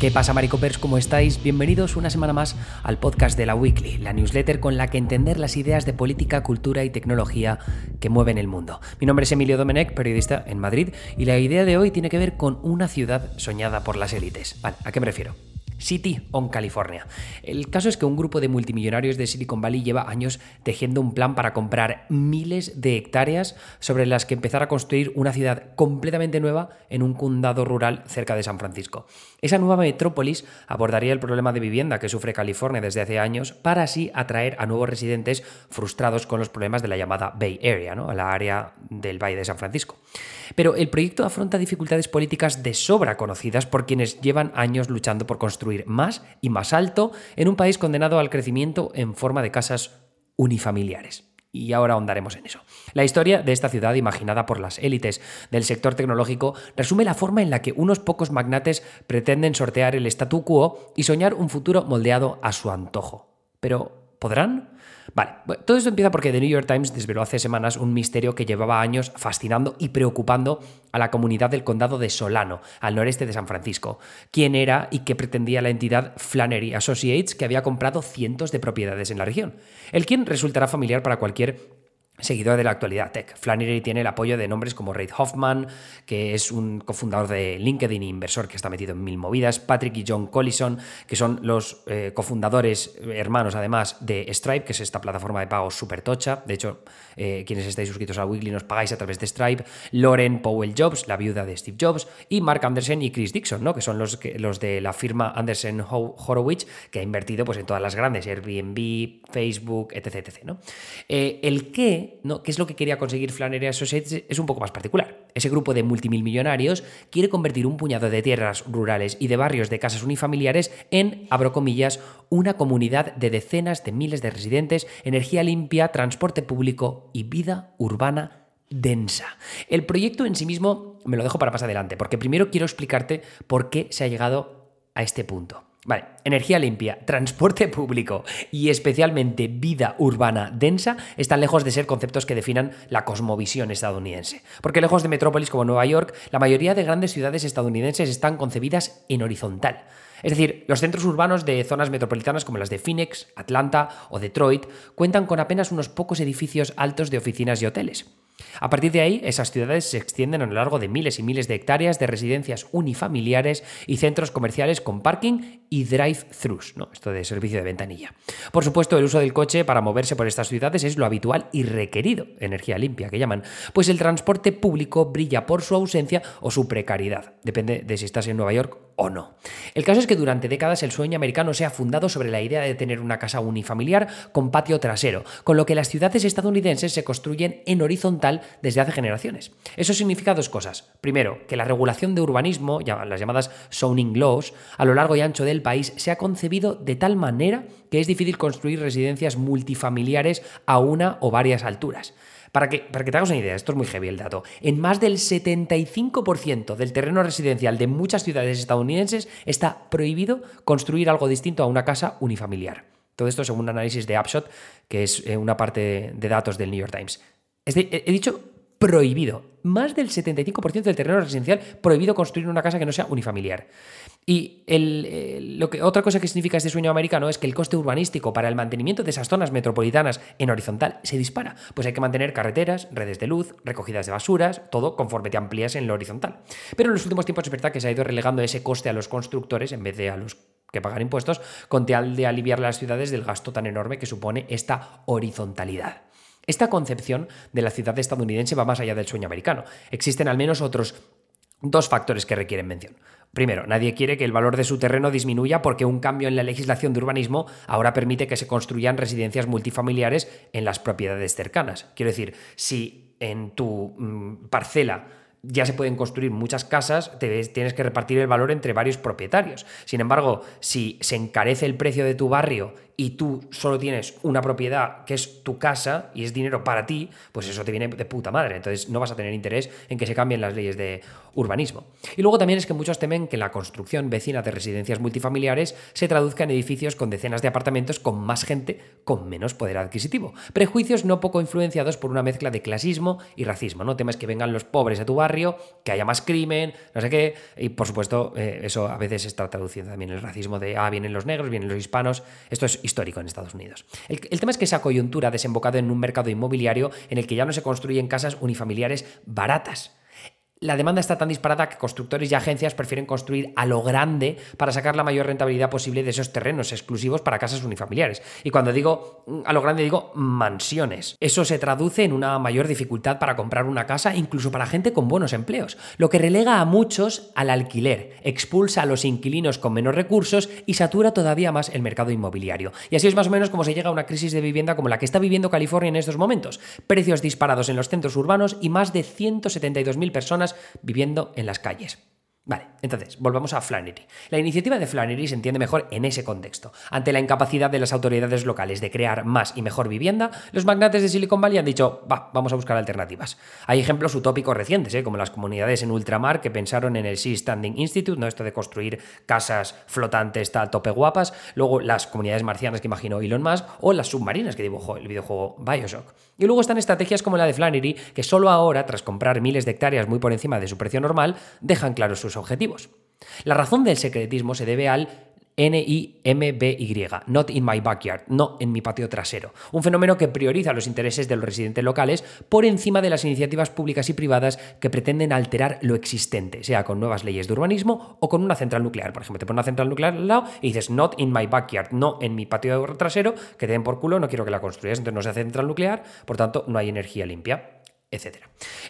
¿Qué pasa, Maricopers? ¿Cómo estáis? Bienvenidos una semana más al podcast de la Weekly, la newsletter con la que entender las ideas de política, cultura y tecnología que mueven el mundo. Mi nombre es Emilio Domenech, periodista en Madrid, y la idea de hoy tiene que ver con una ciudad soñada por las élites. Vale, ¿a qué me refiero? City on California. El caso es que un grupo de multimillonarios de Silicon Valley lleva años tejiendo un plan para comprar miles de hectáreas sobre las que empezar a construir una ciudad completamente nueva en un condado rural cerca de San Francisco. Esa nueva metrópolis abordaría el problema de vivienda que sufre California desde hace años para así atraer a nuevos residentes frustrados con los problemas de la llamada Bay Area, ¿no? la área del Valle de San Francisco. Pero el proyecto afronta dificultades políticas de sobra conocidas por quienes llevan años luchando por construir más y más alto en un país condenado al crecimiento en forma de casas unifamiliares y ahora ahondaremos en eso. La historia de esta ciudad imaginada por las élites del sector tecnológico resume la forma en la que unos pocos magnates pretenden sortear el statu quo y soñar un futuro moldeado a su antojo. Pero, ¿podrán? Vale, todo esto empieza porque The New York Times desveló hace semanas un misterio que llevaba años fascinando y preocupando a la comunidad del condado de Solano, al noreste de San Francisco. ¿Quién era y qué pretendía la entidad Flannery Associates que había comprado cientos de propiedades en la región? El quién resultará familiar para cualquier seguidor de la actualidad tech. Flannery tiene el apoyo de nombres como Reid Hoffman, que es un cofundador de LinkedIn e inversor que está metido en mil movidas, Patrick y John Collison, que son los eh, cofundadores, eh, hermanos además, de Stripe, que es esta plataforma de pago súper tocha. De hecho, eh, quienes estáis suscritos a Weekly nos pagáis a través de Stripe. Lauren Powell Jobs, la viuda de Steve Jobs, y Mark Anderson y Chris Dixon, ¿no? que son los, que, los de la firma Anderson Horowitz, que ha invertido pues, en todas las grandes, Airbnb, Facebook, etc. etc ¿no? el qué ¿no? ¿Qué es lo que quería conseguir Flannery Associates? Es un poco más particular. Ese grupo de multimillonarios quiere convertir un puñado de tierras rurales y de barrios de casas unifamiliares en, abro comillas, una comunidad de decenas de miles de residentes, energía limpia, transporte público y vida urbana densa. El proyecto en sí mismo me lo dejo para más adelante, porque primero quiero explicarte por qué se ha llegado a este punto. Vale, energía limpia, transporte público y especialmente vida urbana densa están lejos de ser conceptos que definan la cosmovisión estadounidense. Porque lejos de metrópolis como Nueva York, la mayoría de grandes ciudades estadounidenses están concebidas en horizontal. Es decir, los centros urbanos de zonas metropolitanas como las de Phoenix, Atlanta o Detroit cuentan con apenas unos pocos edificios altos de oficinas y hoteles. A partir de ahí, esas ciudades se extienden a lo largo de miles y miles de hectáreas de residencias unifamiliares y centros comerciales con parking y drive-thrus, ¿no? esto de servicio de ventanilla. Por supuesto, el uso del coche para moverse por estas ciudades es lo habitual y requerido, energía limpia que llaman, pues el transporte público brilla por su ausencia o su precariedad, depende de si estás en Nueva York o no. El caso es que durante décadas el sueño americano se ha fundado sobre la idea de tener una casa unifamiliar con patio trasero, con lo que las ciudades estadounidenses se construyen en horizontal desde hace generaciones. Eso significa dos cosas. Primero, que la regulación de urbanismo, las llamadas zoning laws, a lo largo y ancho del país se ha concebido de tal manera que es difícil construir residencias multifamiliares a una o varias alturas. Para que, para que te hagas una idea, esto es muy heavy el dato, en más del 75% del terreno residencial de muchas ciudades estadounidenses está prohibido construir algo distinto a una casa unifamiliar. Todo esto según un análisis de Upshot, que es eh, una parte de datos del New York Times. He dicho prohibido. Más del 75% del terreno residencial prohibido construir una casa que no sea unifamiliar. Y lo que, otra cosa que significa este sueño americano es que el coste urbanístico para el mantenimiento de esas zonas metropolitanas en horizontal se dispara. Pues hay que mantener carreteras, redes de luz, recogidas de basuras, todo conforme te amplías en lo horizontal. Pero en los últimos tiempos es verdad que se ha ido relegando ese coste a los constructores en vez de a los que pagan impuestos, con tal de aliviar las ciudades del gasto tan enorme que supone esta horizontalidad. Esta concepción de la ciudad estadounidense va más allá del sueño americano. Existen al menos otros dos factores que requieren mención. Primero, nadie quiere que el valor de su terreno disminuya porque un cambio en la legislación de urbanismo ahora permite que se construyan residencias multifamiliares en las propiedades cercanas. Quiero decir, si en tu mm, parcela ya se pueden construir muchas casas, tienes que repartir el valor entre varios propietarios. Sin embargo, si se encarece el precio de tu barrio y tú solo tienes una propiedad que es tu casa y es dinero para ti, pues eso te viene de puta madre. Entonces no vas a tener interés en que se cambien las leyes de urbanismo. Y luego también es que muchos temen que la construcción vecina de residencias multifamiliares se traduzca en edificios con decenas de apartamentos con más gente con menos poder adquisitivo. Prejuicios no poco influenciados por una mezcla de clasismo y racismo. No temes que vengan los pobres a tu barrio que haya más crimen, no sé qué. Y por supuesto, eh, eso a veces está traduciendo también el racismo de, ah, vienen los negros, vienen los hispanos. Esto es histórico en Estados Unidos. El, el tema es que esa coyuntura ha desembocado en un mercado inmobiliario en el que ya no se construyen casas unifamiliares baratas la demanda está tan disparada que constructores y agencias prefieren construir a lo grande para sacar la mayor rentabilidad posible de esos terrenos exclusivos para casas unifamiliares. Y cuando digo mm, a lo grande digo mansiones. Eso se traduce en una mayor dificultad para comprar una casa, incluso para gente con buenos empleos, lo que relega a muchos al alquiler, expulsa a los inquilinos con menos recursos y satura todavía más el mercado inmobiliario. Y así es más o menos como se llega a una crisis de vivienda como la que está viviendo California en estos momentos. Precios disparados en los centros urbanos y más de 172.000 personas viviendo en las calles. Vale, entonces, volvamos a Flannery. La iniciativa de Flannery se entiende mejor en ese contexto. Ante la incapacidad de las autoridades locales de crear más y mejor vivienda, los magnates de Silicon Valley han dicho, va, vamos a buscar alternativas. Hay ejemplos utópicos recientes, ¿eh? como las comunidades en ultramar que pensaron en el Sea Standing Institute, ¿no? esto de construir casas flotantes tal tope guapas, luego las comunidades marcianas que imaginó Elon Musk, o las submarinas que dibujó el videojuego Bioshock. Y luego están estrategias como la de Flannery, que solo ahora, tras comprar miles de hectáreas muy por encima de su precio normal, dejan claros sus objetivos. La razón del secretismo se debe al N-I-M-B-Y, not in my backyard, no en mi patio trasero. Un fenómeno que prioriza los intereses de los residentes locales por encima de las iniciativas públicas y privadas que pretenden alterar lo existente, sea con nuevas leyes de urbanismo o con una central nuclear. Por ejemplo, te pones una central nuclear al lado y dices not in my backyard, no en mi patio trasero, que te den por culo, no quiero que la construyas, entonces no se hace central nuclear, por tanto no hay energía limpia etc.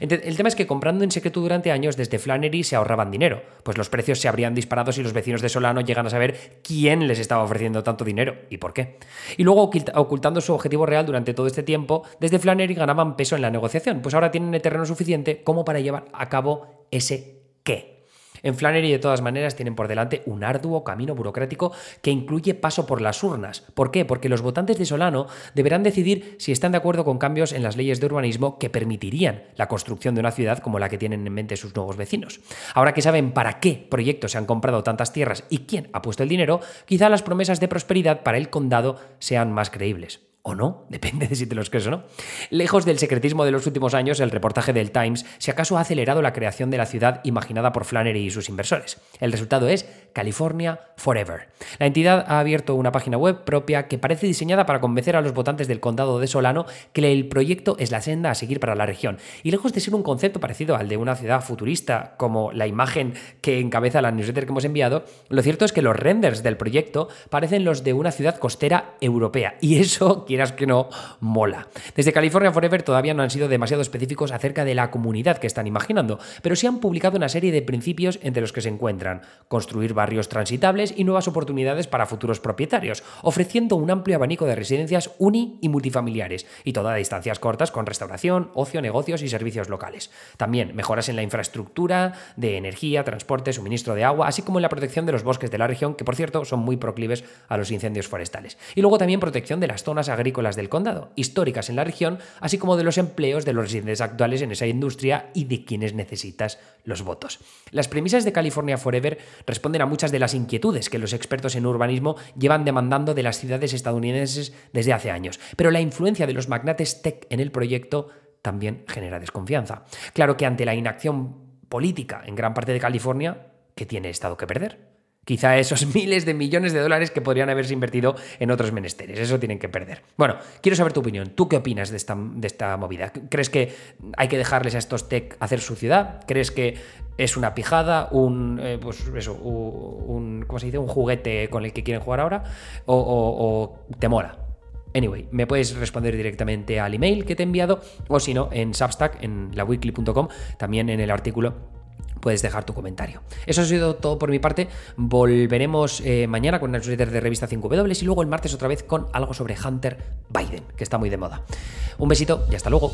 El tema es que comprando en secreto durante años desde Flannery se ahorraban dinero, pues los precios se habrían disparado si los vecinos de Solano llegan a saber quién les estaba ofreciendo tanto dinero y por qué. Y luego ocultando su objetivo real durante todo este tiempo, desde Flannery ganaban peso en la negociación, pues ahora tienen el terreno suficiente como para llevar a cabo ese qué. En Flannery, de todas maneras, tienen por delante un arduo camino burocrático que incluye paso por las urnas. ¿Por qué? Porque los votantes de Solano deberán decidir si están de acuerdo con cambios en las leyes de urbanismo que permitirían la construcción de una ciudad como la que tienen en mente sus nuevos vecinos. Ahora que saben para qué proyectos se han comprado tantas tierras y quién ha puesto el dinero, quizá las promesas de prosperidad para el condado sean más creíbles o no, depende de si te los crees o no. Lejos del secretismo de los últimos años, el reportaje del Times si acaso ha acelerado la creación de la ciudad imaginada por Flannery y sus inversores. El resultado es California Forever. La entidad ha abierto una página web propia que parece diseñada para convencer a los votantes del condado de Solano que el proyecto es la senda a seguir para la región. Y lejos de ser un concepto parecido al de una ciudad futurista, como la imagen que encabeza la newsletter que hemos enviado, lo cierto es que los renders del proyecto parecen los de una ciudad costera europea. Y eso que no, mola. Desde California Forever todavía no han sido demasiado específicos acerca de la comunidad que están imaginando, pero sí han publicado una serie de principios entre los que se encuentran construir barrios transitables y nuevas oportunidades para futuros propietarios, ofreciendo un amplio abanico de residencias uni y multifamiliares, y toda a distancias cortas con restauración, ocio, negocios y servicios locales. También mejoras en la infraestructura de energía, transporte, suministro de agua, así como en la protección de los bosques de la región, que por cierto son muy proclives a los incendios forestales. Y luego también protección de las zonas agrícolas agrícolas del condado, históricas en la región, así como de los empleos de los residentes actuales en esa industria y de quienes necesitas los votos. Las premisas de California Forever responden a muchas de las inquietudes que los expertos en urbanismo llevan demandando de las ciudades estadounidenses desde hace años, pero la influencia de los magnates tech en el proyecto también genera desconfianza. Claro que ante la inacción política en gran parte de California, ¿qué tiene Estado que perder? Quizá esos miles de millones de dólares que podrían haberse invertido en otros menesteres. Eso tienen que perder. Bueno, quiero saber tu opinión. ¿Tú qué opinas de esta, de esta movida? ¿Crees que hay que dejarles a estos tech hacer su ciudad? ¿Crees que es una pijada, un, eh, pues eso, un, ¿cómo se dice? un juguete con el que quieren jugar ahora? ¿O, o te mola? Anyway, me puedes responder directamente al email que te he enviado o si no, en Substack, en laweekly.com, también en el artículo puedes dejar tu comentario. Eso ha sido todo por mi parte. Volveremos eh, mañana con el newsletter de revista 5W y luego el martes otra vez con algo sobre Hunter Biden, que está muy de moda. Un besito y hasta luego.